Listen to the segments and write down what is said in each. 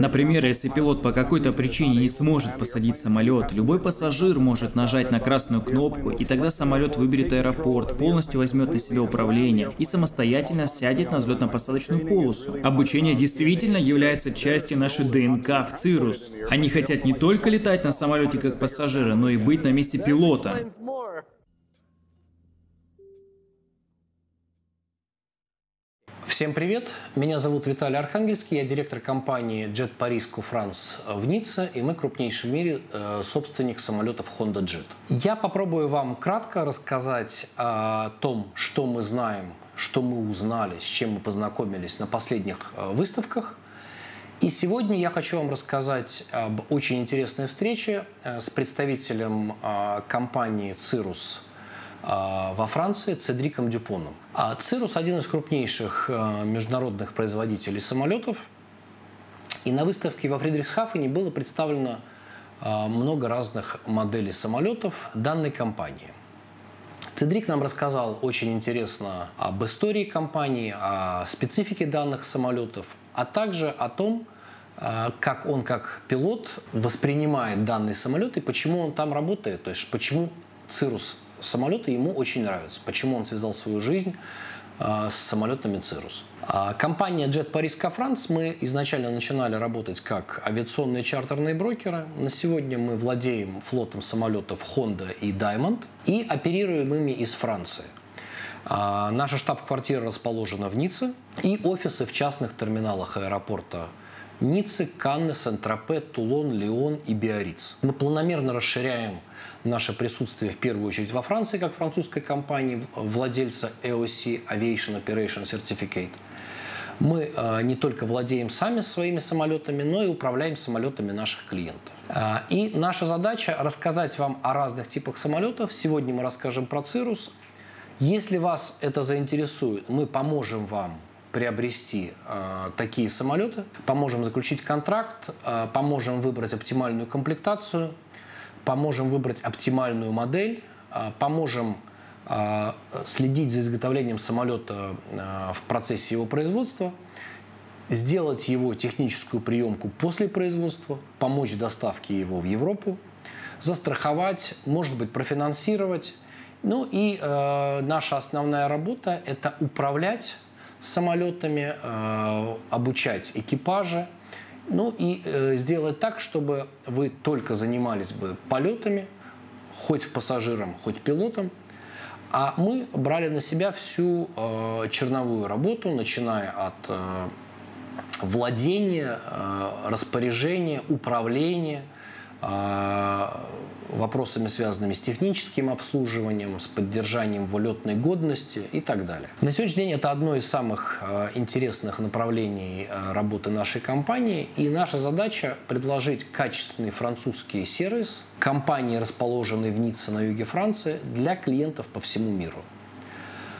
Например, если пилот по какой-то причине не сможет посадить самолет, любой пассажир может нажать на красную кнопку, и тогда самолет выберет аэропорт, полностью возьмет на себя управление и самостоятельно сядет на взлетно-посадочную полосу. Обучение действительно является частью нашей ДНК в Цирус. Они хотят не только летать на самолете как пассажиры, но и быть на месте пилота. Всем привет! Меня зовут Виталий Архангельский, я директор компании Jet Paris France в Ницце, и мы крупнейший в мире э, собственник самолетов Honda Jet. Я попробую вам кратко рассказать о том, что мы знаем, что мы узнали, с чем мы познакомились на последних э, выставках. И сегодня я хочу вам рассказать об очень интересной встрече э, с представителем компании Cirrus во Франции Цедриком Дюпоном. А Цирус один из крупнейших а, международных производителей самолетов. И на выставке во Фридрихсхафене было представлено а, много разных моделей самолетов данной компании. Цедрик нам рассказал очень интересно об истории компании, о специфике данных самолетов, а также о том, как он как пилот воспринимает данный самолет и почему он там работает, то есть почему Cirrus самолеты ему очень нравятся. Почему он связал свою жизнь а, с самолетами Cirrus. А компания Jet Paris France мы изначально начинали работать как авиационные чартерные брокеры. На сегодня мы владеем флотом самолетов Honda и Diamond и оперируем ими из Франции. А, наша штаб-квартира расположена в Ницце и офисы в частных терминалах аэропорта Ниццы, Канны, Сен-Тропе, Тулон, Лион и Биарриц. Мы планомерно расширяем наше присутствие в первую очередь во Франции, как французской компании, владельца EOC Aviation Operation Certificate. Мы э, не только владеем сами своими самолетами, но и управляем самолетами наших клиентов. Э, и наша задача рассказать вам о разных типах самолетов. Сегодня мы расскажем про Цирус. Если вас это заинтересует, мы поможем вам приобрести э, такие самолеты, поможем заключить контракт, э, поможем выбрать оптимальную комплектацию – поможем выбрать оптимальную модель, а, поможем а, следить за изготовлением самолета а, в процессе его производства, сделать его техническую приемку после производства, помочь доставке его в Европу, застраховать, может быть, профинансировать. Ну и э, наша основная работа – это управлять самолетами, э, обучать экипажи, ну и э, сделать так, чтобы вы только занимались бы полетами, хоть пассажиром, хоть пилотом, а мы брали на себя всю э, черновую работу, начиная от э, владения, э, распоряжения, управления, э, вопросами, связанными с техническим обслуживанием, с поддержанием валютной годности и так далее. На сегодняшний день это одно из самых э, интересных направлений э, работы нашей компании, и наша задача предложить качественный французский сервис компании, расположенной в Ницце на юге Франции, для клиентов по всему миру.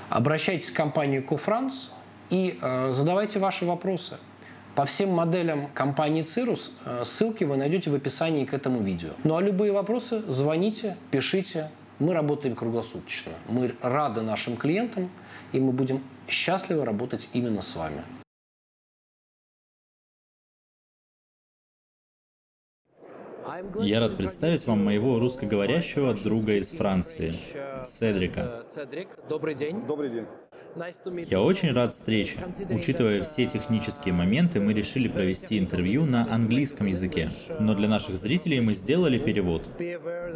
Обращайтесь в компанию Кофранс и э, задавайте ваши вопросы – по всем моделям компании Cirrus э, ссылки вы найдете в описании к этому видео. Ну а любые вопросы звоните, пишите. Мы работаем круглосуточно. Мы рады нашим клиентам, и мы будем счастливы работать именно с вами. Я рад представить вам моего русскоговорящего друга из Франции, Седрика. Седрик, добрый день. Добрый день. Я очень рад встрече. Учитывая все технические моменты, мы решили провести интервью на английском языке. Но для наших зрителей мы сделали перевод.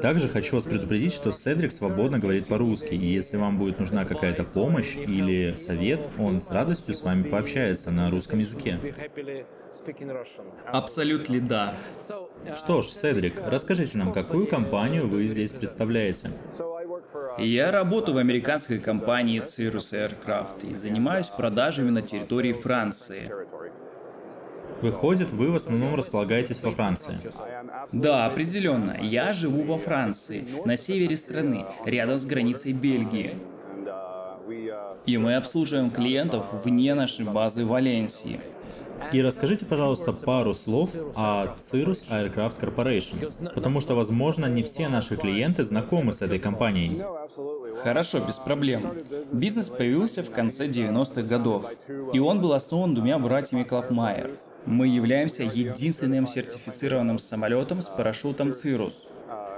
Также хочу вас предупредить, что Седрик свободно говорит по-русски, и если вам будет нужна какая-то помощь или совет, он с радостью с вами пообщается на русском языке. Абсолютно да. Что ж, Седрик, расскажите нам, какую компанию вы здесь представляете? Я работаю в американской компании Cirrus Aircraft и занимаюсь продажами на территории Франции. Выходит, вы в основном располагаетесь во Франции. Да, определенно. Я живу во Франции, на севере страны, рядом с границей Бельгии. И мы обслуживаем клиентов вне нашей базы в Валенсии. И расскажите, пожалуйста, пару слов о Cirrus Aircraft Corporation, потому что, возможно, не все наши клиенты знакомы с этой компанией. Хорошо, без проблем. Бизнес появился в конце 90-х годов, и он был основан двумя братьями Клапмайер. Мы являемся единственным сертифицированным самолетом с парашютом Cirrus.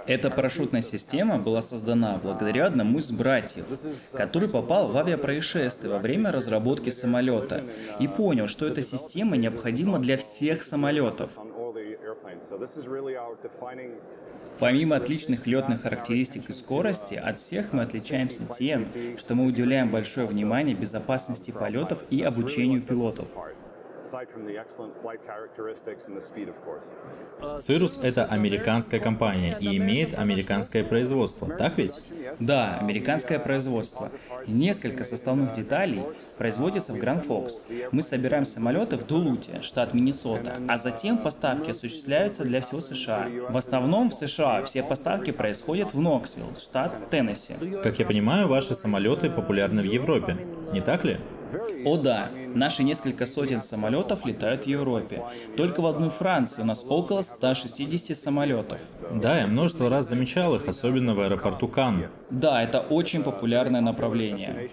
Эта парашютная система была создана благодаря одному из братьев, который попал в авиапроисшествие во время разработки самолета и понял, что эта система необходима для всех самолетов. Помимо отличных летных характеристик и скорости, от всех мы отличаемся тем, что мы уделяем большое внимание безопасности полетов и обучению пилотов. Cirrus — это американская компания и имеет американское производство, так ведь? Да, американское производство. Несколько составных деталей производится в Гранд Фокс. Мы собираем самолеты в Дулуте, штат Миннесота, а затем поставки осуществляются для всего США. В основном в США все поставки происходят в Ноксвилл, штат Теннесси. Как я понимаю, ваши самолеты популярны в Европе, не так ли? О да, наши несколько сотен самолетов летают в Европе. Только в одной Франции у нас около 160 самолетов. Да, я множество раз замечал их, особенно в аэропорту Кан. Да, это очень популярное направление.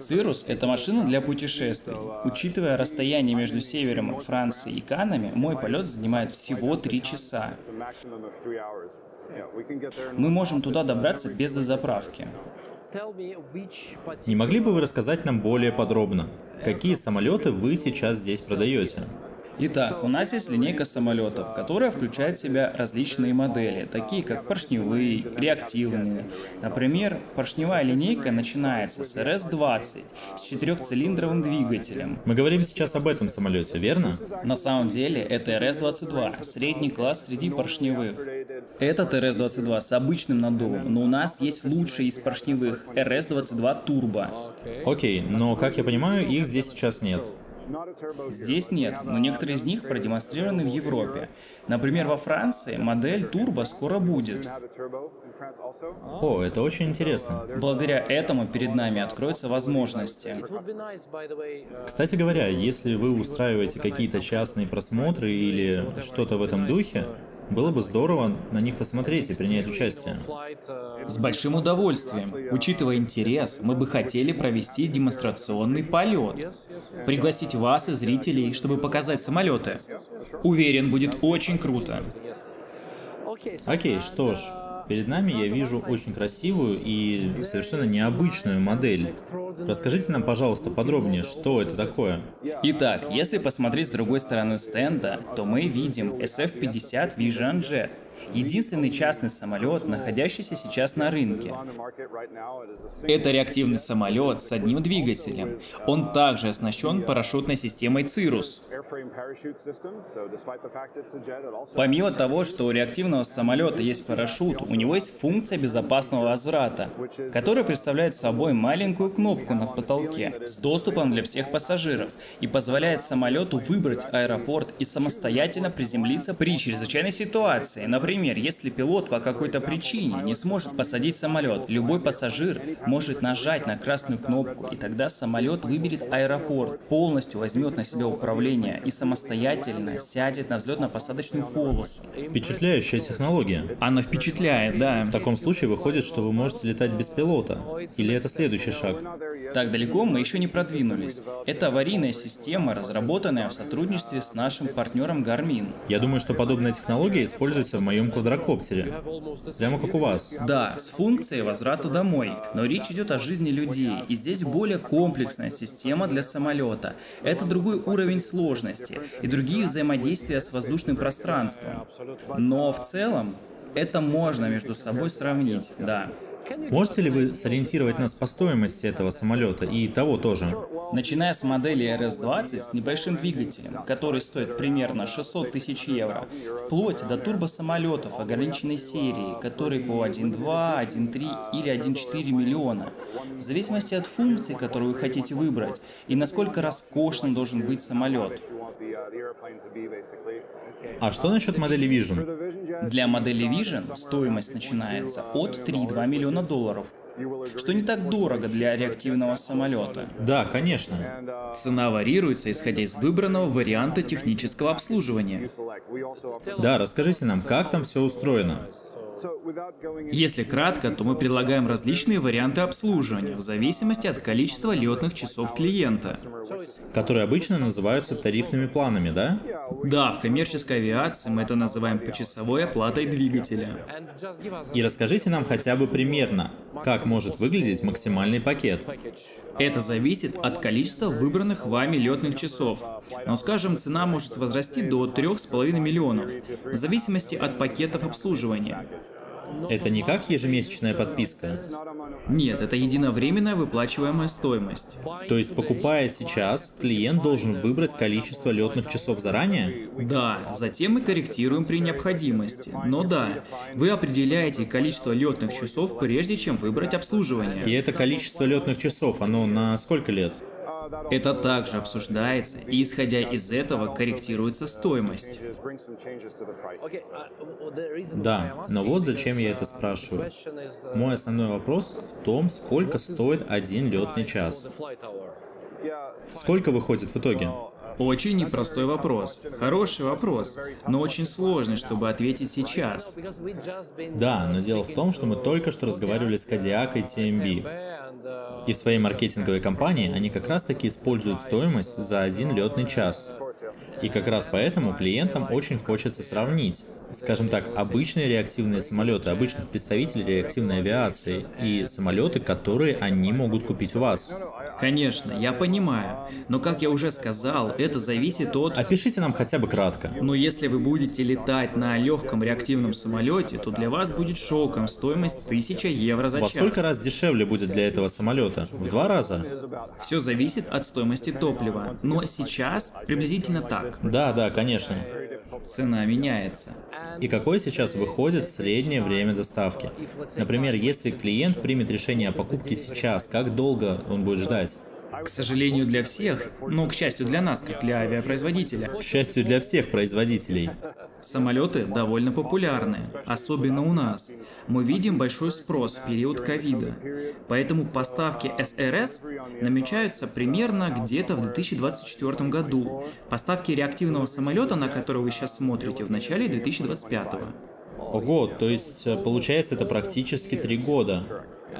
Цирус — это машина для путешествий. Учитывая расстояние между севером Франции и Канами, мой полет занимает всего три часа. Мы можем туда добраться без дозаправки. Не могли бы вы рассказать нам более подробно, какие самолеты вы сейчас здесь продаете? Итак, у нас есть линейка самолетов, которая включает в себя различные модели, такие как поршневые, реактивные. Например, поршневая линейка начинается с RS-20 с четырехцилиндровым двигателем. Мы говорим сейчас об этом самолете, верно? На самом деле это RS-22, средний класс среди поршневых. Этот RS-22 с обычным наддувом, но у нас есть лучший из поршневых RS-22 Turbo. Окей, но, как я понимаю, их здесь сейчас нет. Здесь нет, но некоторые из них продемонстрированы в Европе. Например, во Франции модель Turbo скоро будет. О, это очень интересно. Благодаря этому перед нами откроются возможности. Кстати говоря, если вы устраиваете какие-то частные просмотры или что-то в этом духе, было бы здорово на них посмотреть и принять участие. С большим удовольствием. Учитывая интерес, мы бы хотели провести демонстрационный полет. Пригласить вас и зрителей, чтобы показать самолеты. Уверен, будет очень круто. Окей, что ж, Перед нами я вижу очень красивую и совершенно необычную модель. Расскажите нам, пожалуйста, подробнее, что это такое. Итак, если посмотреть с другой стороны стенда, то мы видим SF-50 Vision Jet. Единственный частный самолет, находящийся сейчас на рынке. Это реактивный самолет с одним двигателем. Он также оснащен парашютной системой Cirrus. Помимо того, что у реактивного самолета есть парашют, у него есть функция безопасного возврата, которая представляет собой маленькую кнопку на потолке с доступом для всех пассажиров и позволяет самолету выбрать аэропорт и самостоятельно приземлиться при чрезвычайной ситуации, например, Например, если пилот по какой-то причине не сможет посадить самолет, любой пассажир может нажать на красную кнопку, и тогда самолет выберет аэропорт, полностью возьмет на себя управление и самостоятельно сядет на взлетно-посадочную полосу. Впечатляющая технология. Она впечатляет, да. В таком случае выходит, что вы можете летать без пилота. Или это следующий шаг? Так далеко мы еще не продвинулись. Это аварийная система, разработанная в сотрудничестве с нашим партнером Garmin. Я думаю, что подобная технология используется в моем своем квадрокоптере. Прямо как у вас. Да, с функцией возврата домой. Но речь идет о жизни людей, и здесь более комплексная система для самолета. Это другой уровень сложности и другие взаимодействия с воздушным пространством. Но в целом это можно между собой сравнить, да. Можете ли вы сориентировать нас по стоимости этого самолета и того тоже? Начиная с модели RS-20 с небольшим двигателем, который стоит примерно 600 тысяч евро, вплоть до турбосамолетов ограниченной серии, которые по 1.2, 1.3 или 1.4 миллиона, в зависимости от функции, которую вы хотите выбрать, и насколько роскошным должен быть самолет. А что насчет модели Vision? Для модели Vision стоимость начинается от 3,2 миллиона долларов, что не так дорого для реактивного самолета. Да, конечно. Цена варьируется, исходя из выбранного варианта технического обслуживания. Да, расскажите нам, как там все устроено. Если кратко, то мы предлагаем различные варианты обслуживания в зависимости от количества летных часов клиента. Которые обычно называются тарифными планами, да? Да, в коммерческой авиации мы это называем почасовой оплатой двигателя. И расскажите нам хотя бы примерно, как может выглядеть максимальный пакет. Это зависит от количества выбранных вами летных часов. Но, скажем, цена может возрасти до 3,5 миллионов, в зависимости от пакетов обслуживания. Это не как ежемесячная подписка? Нет, это единовременная выплачиваемая стоимость. То есть, покупая сейчас, клиент должен выбрать количество летных часов заранее? Да, затем мы корректируем при необходимости. Но да, вы определяете количество летных часов, прежде чем выбрать обслуживание. И это количество летных часов, оно на сколько лет? Это также обсуждается, и исходя из этого корректируется стоимость. Да, но вот зачем я это спрашиваю. Мой основной вопрос в том, сколько стоит один летный час. Сколько выходит в итоге? Очень непростой вопрос. Хороший вопрос, но очень сложный, чтобы ответить сейчас. Да, но дело в том, что мы только что разговаривали с Кадиак и TMB. И в своей маркетинговой кампании они как раз таки используют стоимость за один летный час. И как раз поэтому клиентам очень хочется сравнить, скажем так, обычные реактивные самолеты, обычных представителей реактивной авиации и самолеты, которые они могут купить у вас. Конечно, я понимаю. Но, как я уже сказал, это зависит от... Опишите нам хотя бы кратко. Но если вы будете летать на легком реактивном самолете, то для вас будет шоком стоимость 1000 евро за Во час. сколько раз дешевле будет для этого самолета? В два раза? Все зависит от стоимости топлива. Но сейчас приблизительно так. Да, да, конечно. Цена меняется. И какое сейчас выходит среднее время доставки? Например, если клиент примет решение о покупке сейчас, как долго он будет ждать? К сожалению для всех, но к счастью для нас, как для авиапроизводителя, К счастью для всех производителей. самолеты довольно популярны, особенно у нас. Мы видим большой спрос в период ковида, поэтому поставки СРС намечаются примерно где-то в 2024 году. Поставки реактивного самолета, на который вы сейчас смотрите, в начале 2025. Ого, то есть э, получается это практически три года.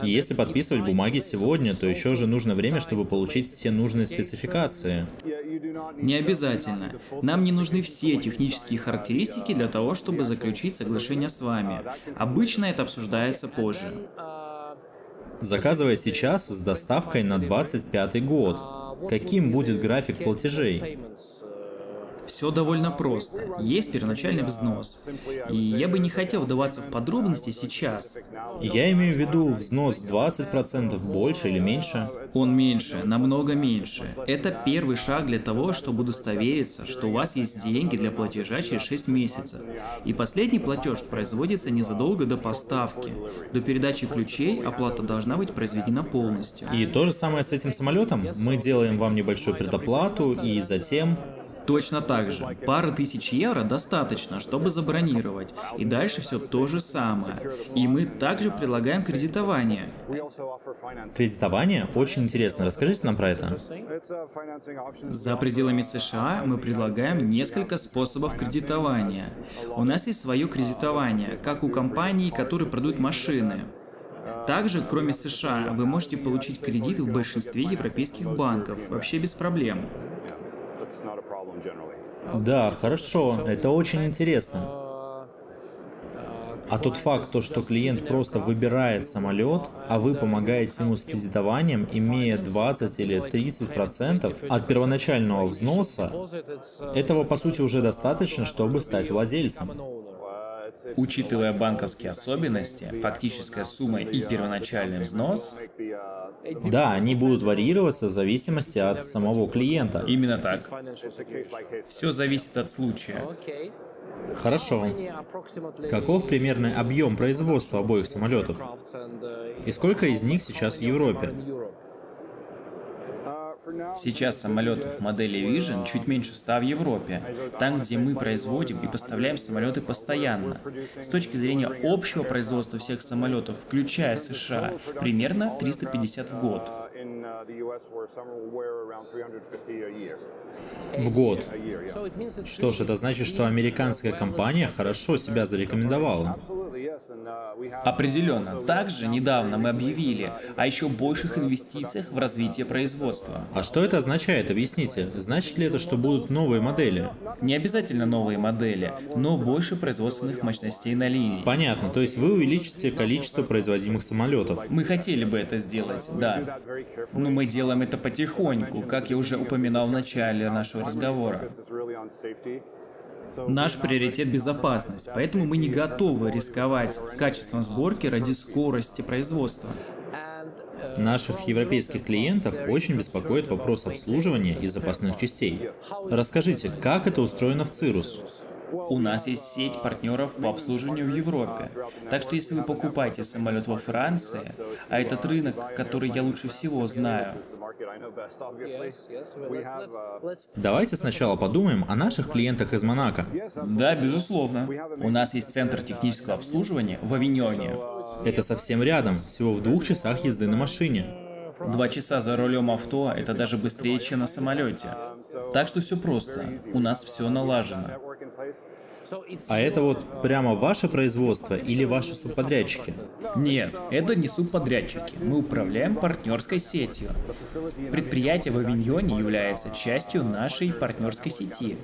И если подписывать бумаги сегодня, то еще же нужно время, чтобы получить все нужные спецификации. Не обязательно. Нам не нужны все технические характеристики для того, чтобы заключить соглашение с вами. Обычно это обсуждается позже. Заказывая сейчас с доставкой на 25 год, каким будет график платежей? Все довольно просто. Есть первоначальный взнос. И я бы не хотел вдаваться в подробности сейчас. Я имею в виду взнос 20% больше или меньше. Он меньше, намного меньше. Это первый шаг для того, чтобы удостовериться, что у вас есть деньги для платежа через 6 месяцев. И последний платеж производится незадолго до поставки. До передачи ключей оплата должна быть произведена полностью. И то же самое с этим самолетом. Мы делаем вам небольшую предоплату и затем... Точно так же. Пары тысяч евро достаточно, чтобы забронировать. И дальше все то же самое. И мы также предлагаем кредитование. Кредитование? Очень интересно. Расскажите нам про это. За пределами США мы предлагаем несколько способов кредитования. У нас есть свое кредитование, как у компаний, которые продают машины. Также, кроме США, вы можете получить кредит в большинстве европейских банков, вообще без проблем. Да, хорошо. Это очень интересно. А тот факт, то, что клиент просто выбирает самолет, а вы помогаете ему с кредитованием, имея 20 или 30 процентов от первоначального взноса, этого по сути уже достаточно, чтобы стать владельцем. Учитывая банковские особенности, фактическая сумма и первоначальный взнос, Да, они будут варьироваться в зависимости от самого клиента. именно так. Все зависит от случая. Хорошо. Каков примерный объем производства обоих самолетов? И сколько из них сейчас в Европе? Сейчас самолетов модели Vision чуть меньше 100 в Европе, там, где мы производим и поставляем самолеты постоянно. С точки зрения общего производства всех самолетов, включая США, примерно 350 в год. В год. Что ж, это значит, что американская компания хорошо себя зарекомендовала. Определенно. Также недавно мы объявили о еще больших инвестициях в развитие производства. А что это означает? Объясните. Значит ли это, что будут новые модели? Не обязательно новые модели, но больше производственных мощностей на линии. Понятно, то есть вы увеличите количество производимых самолетов. Мы хотели бы это сделать, да. Но мы делаем это потихоньку, как я уже упоминал в начале нашего разговора. Наш приоритет – безопасность, поэтому мы не готовы рисковать качеством сборки ради скорости производства. Наших европейских клиентов очень беспокоит вопрос обслуживания и запасных частей. Расскажите, как это устроено в Цирус? У нас есть сеть партнеров по обслуживанию в Европе. Так что если вы покупаете самолет во Франции, а этот рынок, который я лучше всего знаю, Давайте сначала подумаем о наших клиентах из Монако. Да, безусловно. У нас есть центр технического обслуживания в Авиньоне. Это совсем рядом, всего в двух часах езды на машине. Два часа за рулем авто – это даже быстрее, чем на самолете. Так что все просто. У нас все налажено. А это вот прямо ваше производство или ваши субподрядчики? Нет, это не субподрядчики. Мы управляем партнерской сетью. Предприятие в Авиньоне является частью нашей партнерской сети.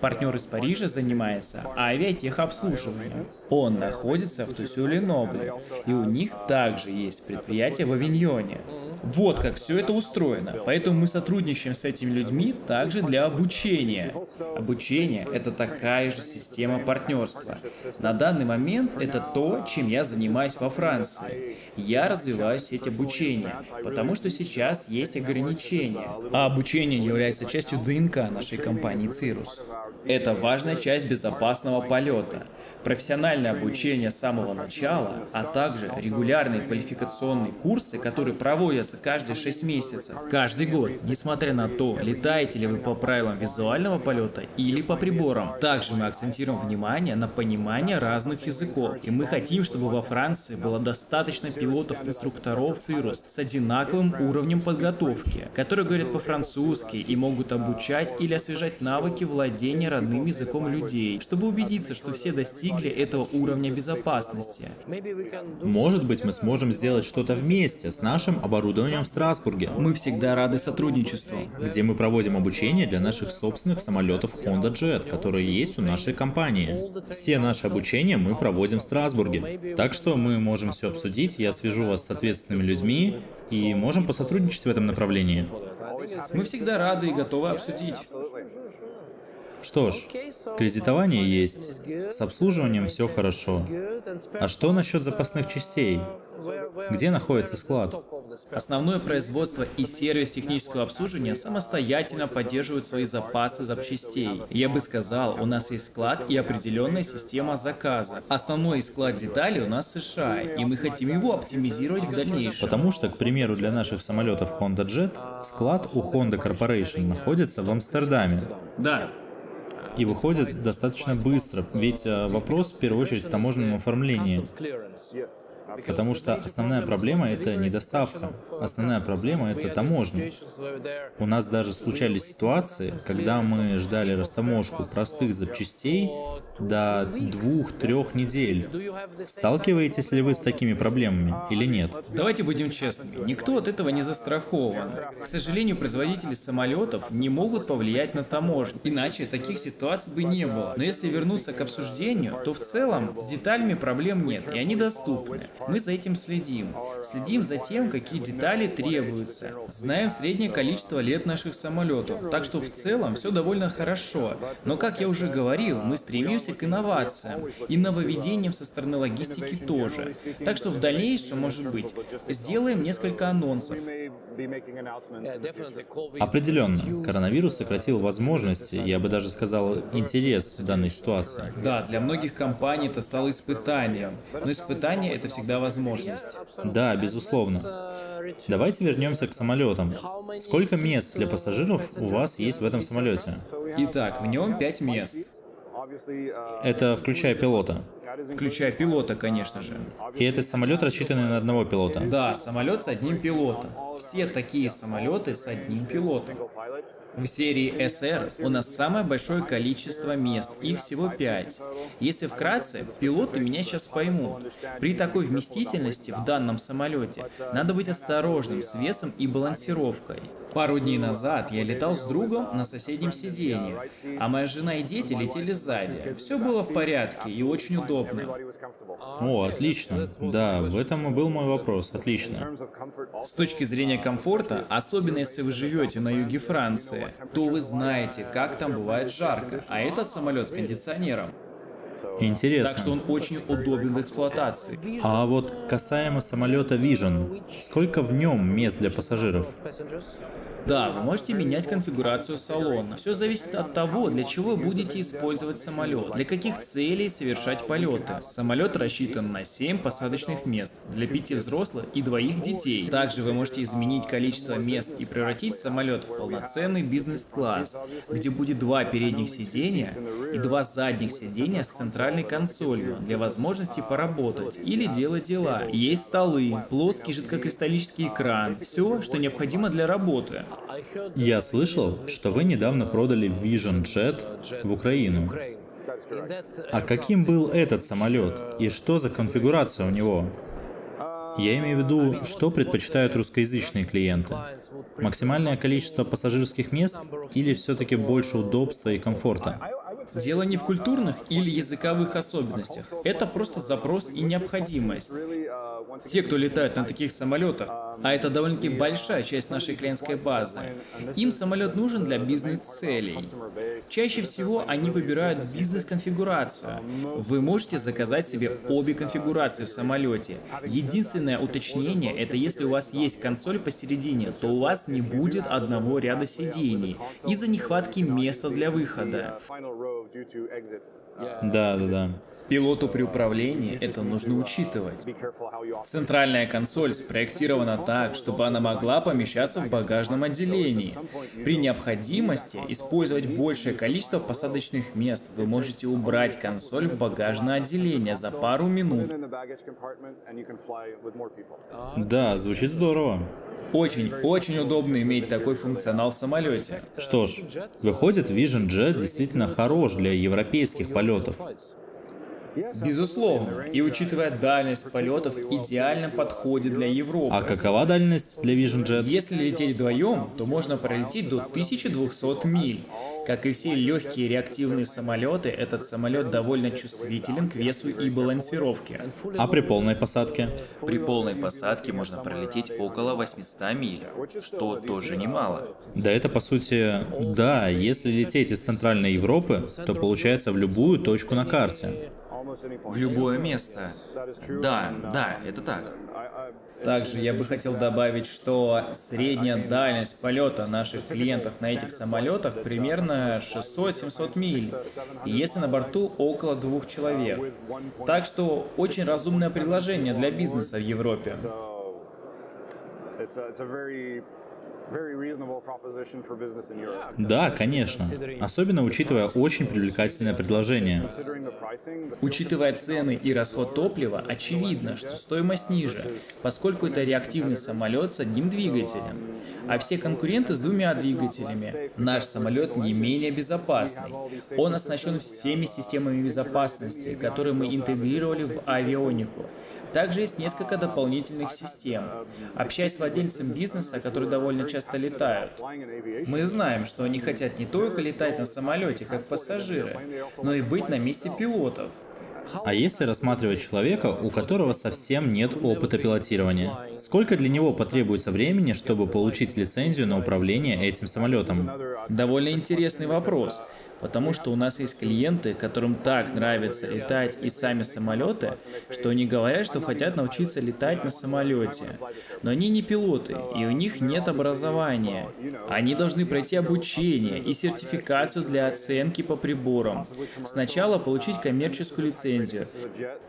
Партнер из Парижа занимается авиатехобслуживанием. Он находится в Тусюле-Нобле, и у них также есть предприятие в Авиньоне. Вот как все это устроено. Поэтому мы сотрудничаем с этими людьми также для обучения. Обучение — это такая же система партнерства. На данный момент это то, чем я занимаюсь во Франции. Я развиваю сеть обучения, потому что сейчас есть ограничения. А обучение является частью ДНК нашей компании Цирус. Это важная часть безопасного полета профессиональное обучение с самого начала, а также регулярные квалификационные курсы, которые проводятся каждые 6 месяцев, каждый год, несмотря на то, летаете ли вы по правилам визуального полета или по приборам. Также мы акцентируем внимание на понимание разных языков, и мы хотим, чтобы во Франции было достаточно пилотов-инструкторов ЦИРУС с одинаковым уровнем подготовки, которые говорят по-французски и могут обучать или освежать навыки владения родным языком людей, чтобы убедиться, что все достигли достигли этого уровня безопасности. Может быть, мы сможем сделать что-то вместе с нашим оборудованием в Страсбурге. Мы всегда рады сотрудничеству. Где мы проводим обучение для наших собственных самолетов Honda Jet, которые есть у нашей компании. Все наше обучение мы проводим в Страсбурге. Так что мы можем все обсудить, я свяжу вас с ответственными людьми и можем посотрудничать в этом направлении. Мы всегда рады и готовы обсудить. Что ж, кредитование есть, с обслуживанием все хорошо. А что насчет запасных частей? Где находится склад? Основное производство и сервис технического обслуживания самостоятельно поддерживают свои запасы запчастей. Я бы сказал, у нас есть склад и определенная система заказа. Основной склад деталей у нас США, и мы хотим его оптимизировать в дальнейшем. Потому что, к примеру, для наших самолетов Honda Jet склад у Honda Corporation находится в Амстердаме. Да, и выходит достаточно быстро, ведь э, вопрос в первую очередь в таможенном оформлении. Потому что основная проблема — это не доставка. Основная проблема — это таможня. У нас даже случались ситуации, когда мы ждали растаможку простых запчастей до двух-трех недель. Сталкиваетесь ли вы с такими проблемами или нет? Давайте будем честными, никто от этого не застрахован. К сожалению, производители самолетов не могут повлиять на таможню, иначе таких ситуаций бы не было. Но если вернуться к обсуждению, то в целом с деталями проблем нет, и они доступны. Мы за этим следим. Следим за тем, какие детали требуются. Знаем среднее количество лет наших самолетов, так что в целом все довольно хорошо. Но, как я уже говорил, мы стремимся к инновациям и нововведениям со стороны логистики тоже. Так что в дальнейшем, может быть, сделаем несколько анонсов. Определенно, коронавирус сократил возможности, я бы даже сказал, интерес в данной ситуации. Да, для многих компаний это стало испытанием, но испытание это всегда возможность. Да, безусловно. Давайте вернемся к самолетам. Сколько мест для пассажиров у вас есть в этом самолете? Итак, в нем пять мест. Это включая пилота. Включая пилота, конечно же. И это самолет, рассчитанный на одного пилота? Да, самолет с одним пилотом. Все такие самолеты с одним пилотом. В серии SR у нас самое большое количество мест, их всего 5. Если вкратце, пилоты меня сейчас поймут. При такой вместительности в данном самолете надо быть осторожным с весом и балансировкой. Пару дней назад я летал с другом на соседнем сиденье, а моя жена и дети летели сзади. Все было в порядке и очень удобно. О, отлично. Да, в этом и был мой вопрос. Отлично. С точки зрения комфорта, особенно если вы живете на юге Франции, то вы знаете, как там бывает жарко, а этот самолет с кондиционером. Интересно. Так что он очень удобен в эксплуатации. А вот касаемо самолета Vision, сколько в нем мест для пассажиров? Да, вы можете менять конфигурацию салона. Все зависит от того, для чего будете использовать самолет, для каких целей совершать полеты. Самолет рассчитан на 7 посадочных мест для 5 взрослых и двоих детей. Также вы можете изменить количество мест и превратить самолет в полноценный бизнес-класс, где будет два передних сидения и два задних сидения с центральной консолью для возможности поработать или делать дела. Есть столы, плоский жидкокристаллический экран, все, что необходимо для работы. Я слышал, что вы недавно продали Vision Jet в Украину. А каким был этот самолет и что за конфигурация у него? Я имею в виду, что предпочитают русскоязычные клиенты? Максимальное количество пассажирских мест или все-таки больше удобства и комфорта? Дело не в культурных или языковых особенностях. Это просто запрос и необходимость. Те, кто летают на таких самолетах, а это довольно-таки большая часть нашей клиентской базы, им самолет нужен для бизнес-целей. Чаще всего они выбирают бизнес-конфигурацию. Вы можете заказать себе обе конфигурации в самолете. Единственное уточнение — это если у вас есть консоль посередине, то у вас не будет одного ряда сидений из-за нехватки места для выхода. Да, да, да. Пилоту при управлении это нужно учитывать. Центральная консоль спроектирована так, чтобы она могла помещаться в багажном отделении. При необходимости использовать большее количество посадочных мест вы можете убрать консоль в багажное отделение за пару минут. Да, звучит здорово. Очень-очень удобно иметь такой функционал в самолете. Что ж, выходит, Vision Jet действительно хорош для европейских полетов. Безусловно. И учитывая дальность полетов, идеально подходит для Европы. А какова дальность для Vision Jet? Если лететь вдвоем, то можно пролететь до 1200 миль. Как и все легкие реактивные самолеты, этот самолет довольно чувствителен к весу и балансировке. А при полной посадке? При полной посадке можно пролететь около 800 миль, что тоже немало. Да это по сути, да, если лететь из Центральной Европы, то получается в любую точку на карте. В любое место. Да, да, это так. Также я бы хотел добавить, что средняя дальность полета наших клиентов на этих самолетах примерно 600-700 миль, если на борту около двух человек. Так что очень разумное предложение для бизнеса в Европе. Да, конечно. Особенно учитывая очень привлекательное предложение. Учитывая цены и расход топлива, очевидно, что стоимость ниже, поскольку это реактивный самолет с одним двигателем, а все конкуренты с двумя двигателями. Наш самолет не менее безопасный. Он оснащен всеми системами безопасности, которые мы интегрировали в авионику. Также есть несколько дополнительных систем. Общаясь с владельцем бизнеса, которые довольно часто летают, мы знаем, что они хотят не только летать на самолете, как пассажиры, но и быть на месте пилотов. А если рассматривать человека, у которого совсем нет опыта пилотирования, сколько для него потребуется времени, чтобы получить лицензию на управление этим самолетом? Довольно интересный вопрос. Потому что у нас есть клиенты, которым так нравится летать и сами самолеты, что они говорят, что хотят научиться летать на самолете. Но они не пилоты, и у них нет образования. Они должны пройти обучение и сертификацию для оценки по приборам. Сначала получить коммерческую лицензию.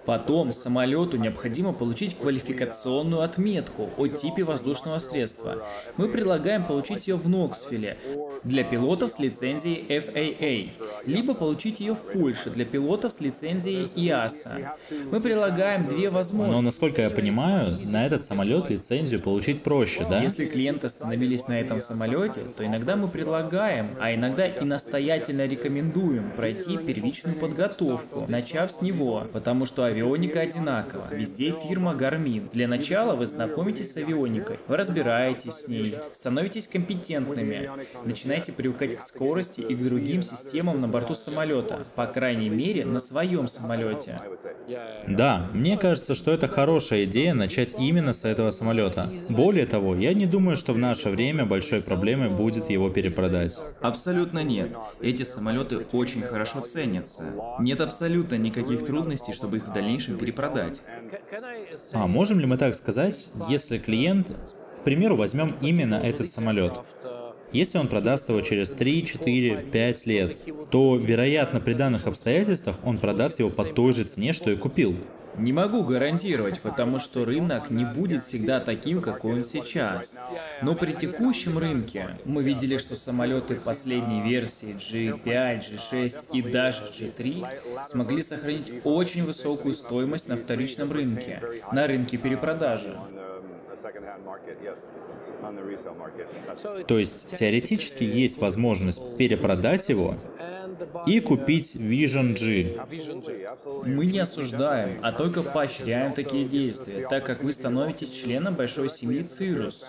Потом самолету необходимо получить квалификационную отметку о типе воздушного средства. Мы предлагаем получить ее в Ноксвилле для пилотов с лицензией FAA. Рублей, либо получить ее в Польше для пилотов с лицензией ИАСА. Мы прилагаем две возможности. Но, насколько я понимаю, на этот самолет лицензию получить проще, да? Если клиенты остановились на этом самолете, то иногда мы предлагаем, а иногда и настоятельно рекомендуем пройти первичную подготовку, начав с него, потому что авионика одинакова. Везде фирма Garmin. Для начала вы знакомитесь с авионикой, вы разбираетесь с ней, становитесь компетентными, начинаете привыкать к скорости и к другим системам на борту самолета, по крайней мере на своем самолете. Да, мне кажется, что это хорошая идея начать именно с этого самолета. Более того, я не думаю, что в наше время большой проблемой будет его перепродать. Абсолютно нет. Эти самолеты очень хорошо ценятся. Нет абсолютно никаких трудностей, чтобы их в дальнейшем перепродать. А можем ли мы так сказать, если клиент, к примеру, возьмем именно этот самолет, если он продаст его через 3, 4, 5 лет, то, вероятно, при данных обстоятельствах он продаст его по той же цене, что и купил. Не могу гарантировать, потому что рынок не будет всегда таким, какой он сейчас. Но при текущем рынке мы видели, что самолеты последней версии G5, G6 и даже G3 смогли сохранить очень высокую стоимость на вторичном рынке, на рынке перепродажи. То есть теоретически есть возможность перепродать его и купить Vision G. Мы не осуждаем, а только поощряем такие действия, так как вы становитесь членом большой семьи Cirrus.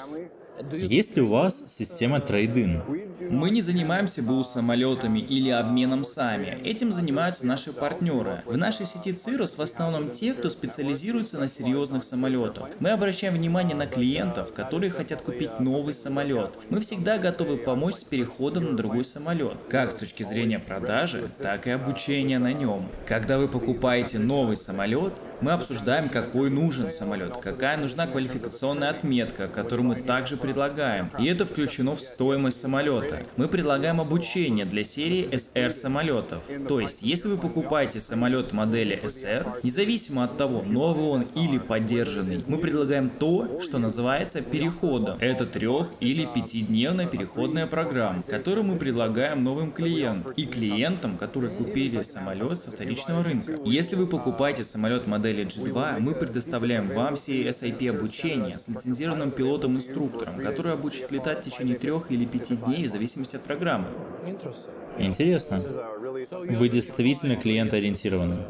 Есть ли у вас система трейдин? Мы не занимаемся БУ самолетами или обменом сами. Этим занимаются наши партнеры. В нашей сети Cirrus в основном те, кто специализируется на серьезных самолетах. Мы обращаем внимание на клиентов, которые хотят купить новый самолет. Мы всегда готовы помочь с переходом на другой самолет, как с точки зрения продажи, так и обучения на нем. Когда вы покупаете новый самолет, мы обсуждаем, какой нужен самолет, какая нужна квалификационная отметка, которую мы также предлагаем. И это включено в стоимость самолета. Мы предлагаем обучение для серии SR самолетов. То есть, если вы покупаете самолет модели SR, независимо от того, новый он или поддержанный, мы предлагаем то, что называется переходом. Это трех- или пятидневная переходная программа, которую мы предлагаем новым клиентам и клиентам, которые купили самолет со вторичного рынка. Если вы покупаете самолет модели модели G2 мы предоставляем вам все SIP обучение с лицензированным пилотом-инструктором, который обучит летать в течение трех или пяти дней в зависимости от программы. Интересно. Вы действительно клиент-ориентированы.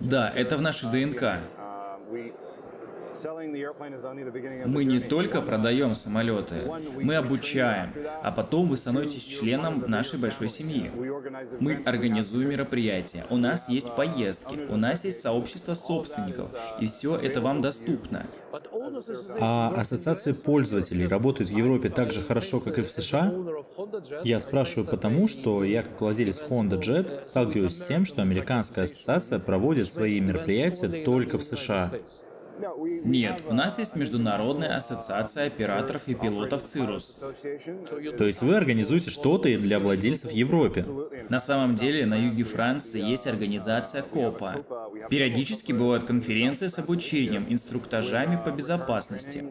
Да, это в нашей ДНК. Мы не только продаем самолеты, мы обучаем, а потом вы становитесь членом нашей большой семьи. Мы организуем мероприятия, у нас есть поездки, у нас есть сообщество собственников, и все это вам доступно. А ассоциации пользователей работают в Европе так же хорошо, как и в США? Я спрашиваю потому, что я, как владелец Honda Jet, сталкиваюсь с тем, что американская ассоциация проводит свои мероприятия только в США. Нет, у нас есть Международная ассоциация операторов и пилотов ЦИРУС. То есть вы организуете что-то и для владельцев в Европе? На самом деле, на юге Франции есть организация КОПА. Периодически бывают конференции с обучением, инструктажами по безопасности.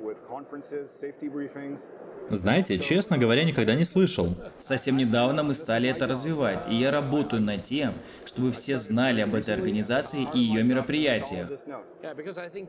Знаете, честно говоря, никогда не слышал. Совсем недавно мы стали это развивать, и я работаю над тем, чтобы все знали об этой организации и ее мероприятиях.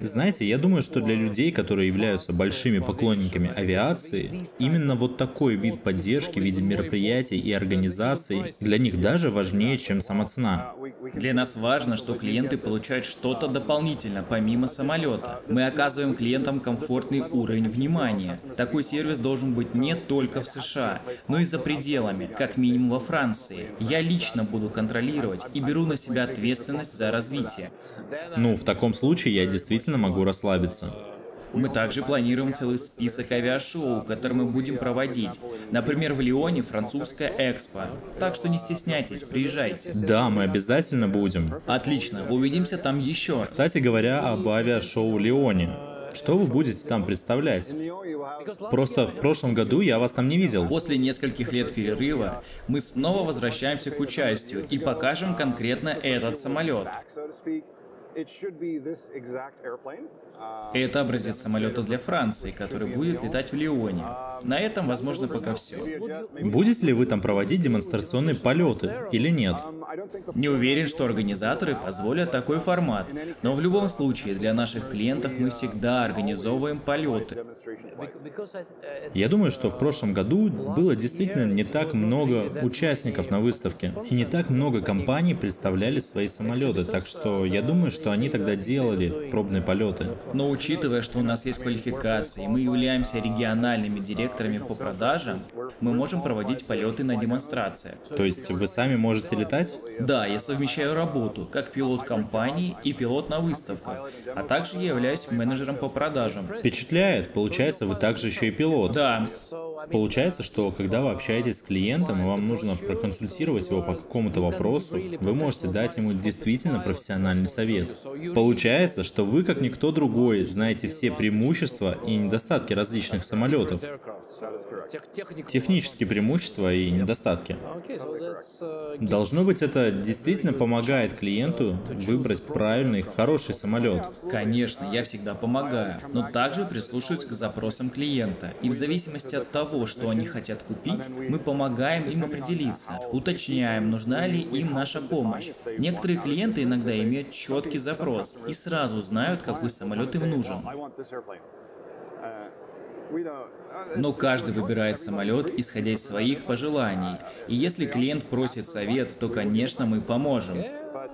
Знаете, я думаю, что для людей, которые являются большими поклонниками авиации, именно вот такой вид поддержки в виде мероприятий и организаций для них даже важнее, чем сама цена. Для нас важно, что клиенты получают что-то дополнительно, помимо самолета. Мы оказываем клиентам комфортный уровень внимания. Такой сервис должен быть не только в США, но и за пределами, как минимум во Франции. Я лично буду контролировать и беру на себя ответственность за развитие. Ну, в таком случае я действительно могу расслабиться. Мы также планируем целый список авиашоу, которые мы будем проводить. Например, в Лионе французская экспо. Так что не стесняйтесь, приезжайте. Да, мы обязательно будем. Отлично, увидимся там еще раз. Кстати говоря, об авиашоу Лионе. Что вы будете там представлять? Просто в прошлом году я вас там не видел. После нескольких лет перерыва мы снова возвращаемся к участию и покажем конкретно этот самолет. Это образец самолета для Франции, который будет летать в Лионе. На этом, возможно, пока все. Будете ли вы там проводить демонстрационные полеты или нет? Не уверен, что организаторы позволят такой формат, но в любом случае для наших клиентов мы всегда организовываем полеты. Я думаю, что в прошлом году было действительно не так много участников на выставке, и не так много компаний представляли свои самолеты, так что я думаю, что они тогда делали пробные полеты. Но учитывая, что у нас есть квалификации, мы являемся региональными директорами по продажам, мы можем проводить полеты на демонстрациях. То есть вы сами можете летать? Да, я совмещаю работу как пилот компании и пилот на выставках, а также я являюсь менеджером по продажам. Впечатляет. Получается, вы также еще и пилот. Да, Получается, что когда вы общаетесь с клиентом и вам нужно проконсультировать его по какому-то вопросу, вы можете дать ему действительно профессиональный совет. Получается, что вы, как никто другой, знаете все преимущества и недостатки различных самолетов. Технические преимущества и недостатки. Должно быть, это действительно помогает клиенту выбрать правильный, хороший самолет. Конечно, я всегда помогаю, но также прислушиваюсь к запросам клиента. И в зависимости от того, что они хотят купить, мы помогаем им определиться, уточняем, нужна ли им наша помощь. Некоторые клиенты иногда имеют четкий запрос и сразу знают, какой самолет им нужен. Но каждый выбирает самолет, исходя из своих пожеланий. И если клиент просит совет, то, конечно, мы поможем.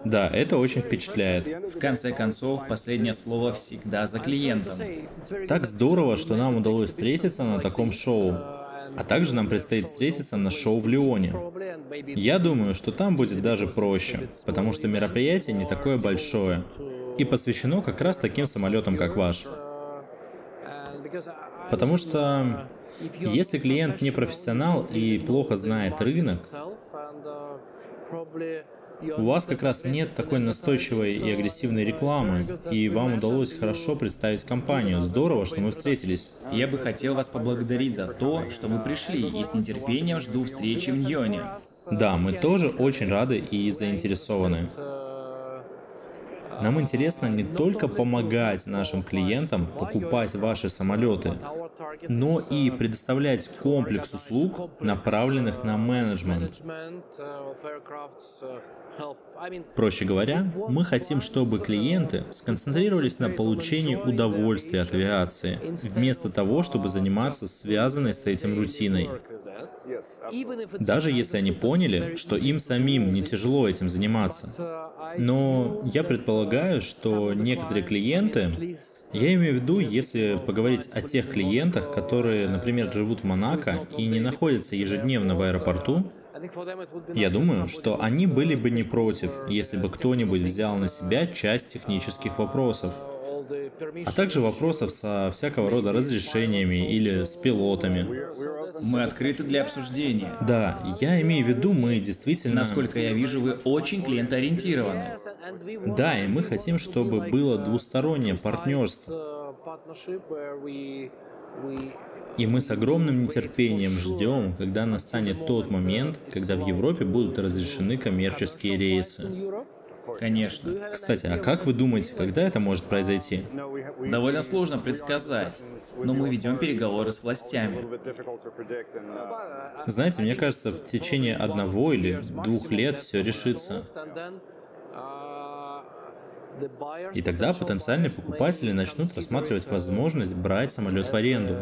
Да, это очень впечатляет. В конце концов, последнее слово всегда за клиентом. Так здорово, что нам удалось встретиться на таком шоу. А также нам предстоит встретиться на шоу в Лионе. Я думаю, что там будет даже проще, потому что мероприятие не такое большое и посвящено как раз таким самолетам, как ваш. Потому что если клиент не профессионал и плохо знает рынок, у вас как раз нет такой настойчивой и агрессивной рекламы, и вам удалось хорошо представить компанию. Здорово, что мы встретились. Я бы хотел вас поблагодарить за то, что вы пришли, и с нетерпением жду встречи в Ньоне. Да, мы тоже очень рады и заинтересованы. Нам интересно не только помогать нашим клиентам покупать ваши самолеты, но и предоставлять комплекс услуг, направленных на менеджмент. Проще говоря, мы хотим, чтобы клиенты сконцентрировались на получении удовольствия от авиации, вместо того, чтобы заниматься связанной с этим рутиной. Даже если они поняли, что им самим не тяжело этим заниматься. Но я предполагаю, что некоторые клиенты я имею в виду, если поговорить о тех клиентах, которые, например, живут в Монако и не находятся ежедневно в аэропорту, я думаю, что они были бы не против, если бы кто-нибудь взял на себя часть технических вопросов, а также вопросов со всякого рода разрешениями или с пилотами. Мы открыты для обсуждения. Да, я имею в виду, мы действительно... Насколько я вижу, вы очень клиентоориентированы. Да, и мы хотим, чтобы было двустороннее партнерство. И мы с огромным нетерпением ждем, когда настанет тот момент, когда в Европе будут разрешены коммерческие рейсы. Конечно. Кстати, а как вы думаете, когда это может произойти? Довольно сложно предсказать, но мы ведем переговоры с властями. Знаете, мне кажется, в течение одного или двух лет все решится. И тогда потенциальные покупатели начнут рассматривать возможность брать самолет в аренду.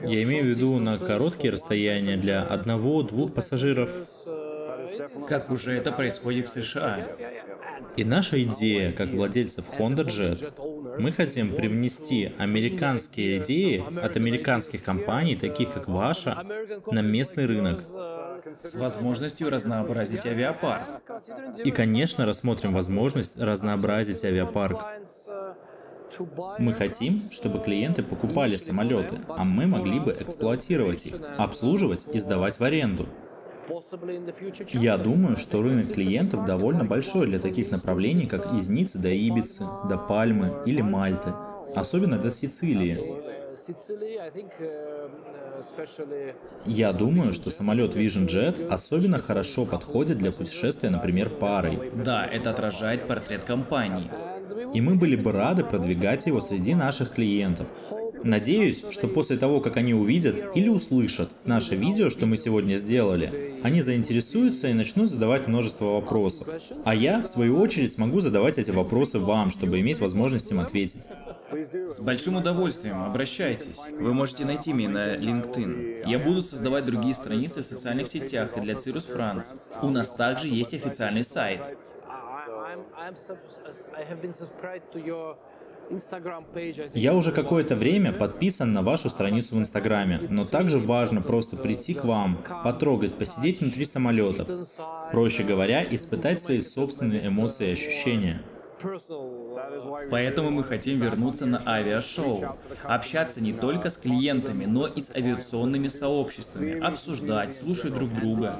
Я имею в виду на короткие расстояния для одного-двух пассажиров. Как уже это происходит в США. И наша идея, как владельцев Honda Jet, мы хотим привнести американские идеи от американских компаний, таких как ваша, на местный рынок. С возможностью разнообразить авиапарк. И, конечно, рассмотрим возможность разнообразить авиапарк. Мы хотим, чтобы клиенты покупали самолеты, а мы могли бы эксплуатировать их, обслуживать и сдавать в аренду. Я думаю, что рынок клиентов довольно большой для таких направлений, как из Ниццы до Ибицы, до Пальмы или Мальты, особенно до Сицилии. Я думаю, что самолет Vision Jet особенно хорошо подходит для путешествия, например, парой. Да, это отражает портрет компании. И мы были бы рады продвигать его среди наших клиентов. Надеюсь, что после того, как они увидят или услышат наше видео, что мы сегодня сделали, они заинтересуются и начнут задавать множество вопросов. А я, в свою очередь, смогу задавать эти вопросы вам, чтобы иметь возможность им ответить. С большим удовольствием, обращайтесь. Вы можете найти меня на LinkedIn. Я буду создавать другие страницы в социальных сетях и для Cirrus France. У нас также есть официальный сайт. Я уже какое-то время подписан на вашу страницу в Инстаграме, но также важно просто прийти к вам, потрогать, посидеть внутри самолета. Проще говоря, испытать свои собственные эмоции и ощущения. Поэтому мы хотим вернуться на авиашоу, общаться не только с клиентами, но и с авиационными сообществами, обсуждать, слушать друг друга.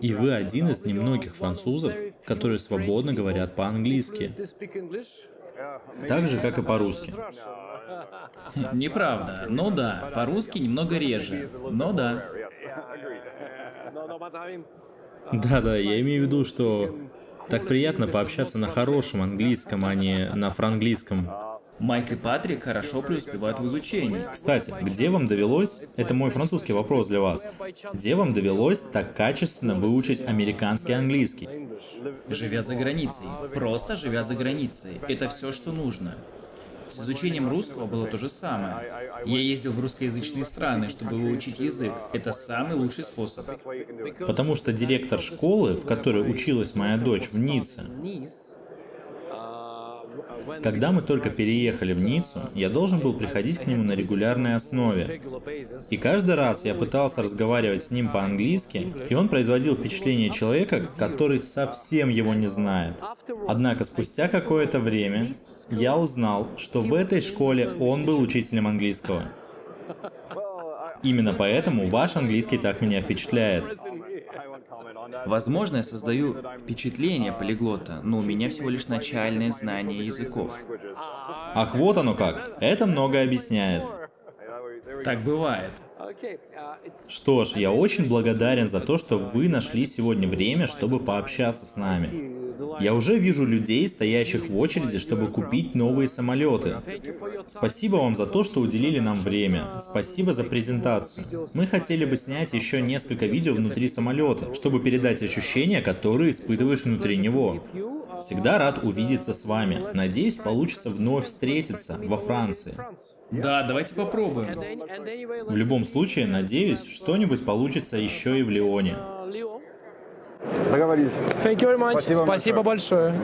И вы один из немногих французов, которые свободно говорят по-английски. Так же, как и по-русски. Неправда. Ну да, по-русски немного реже. Но да. Да-да, я имею в виду, что так приятно пообщаться на хорошем английском, а не на франглийском. Майк и Патрик хорошо преуспевают в изучении. Кстати, где вам довелось, это мой французский вопрос для вас, где вам довелось так качественно выучить американский английский? Живя за границей. Просто живя за границей. Это все, что нужно. С изучением русского было то же самое. Я ездил в русскоязычные страны, чтобы выучить язык. Это самый лучший способ. Потому что директор школы, в которой училась моя дочь в Ницце, когда мы только переехали в Ниццу, я должен был приходить к нему на регулярной основе. И каждый раз я пытался разговаривать с ним по-английски, и он производил впечатление человека, который совсем его не знает. Однако спустя какое-то время я узнал, что в этой школе он был учителем английского. Именно поэтому ваш английский так меня впечатляет. Возможно, я создаю впечатление полиглота, но у меня всего лишь начальное знание языков. Ах, вот оно как. Это много объясняет. Так бывает. Что ж, я очень благодарен за то, что вы нашли сегодня время, чтобы пообщаться с нами. Я уже вижу людей, стоящих в очереди, чтобы купить новые самолеты. Спасибо вам за то, что уделили нам время. Спасибо за презентацию. Мы хотели бы снять еще несколько видео внутри самолета, чтобы передать ощущения, которые испытываешь внутри него. Всегда рад увидеться с вами. Надеюсь, получится вновь встретиться во Франции. Да, давайте попробуем. В любом случае, надеюсь, что-нибудь получится еще и в Лионе. Договорились. Thank you very much. Спасибо Спасибо большое.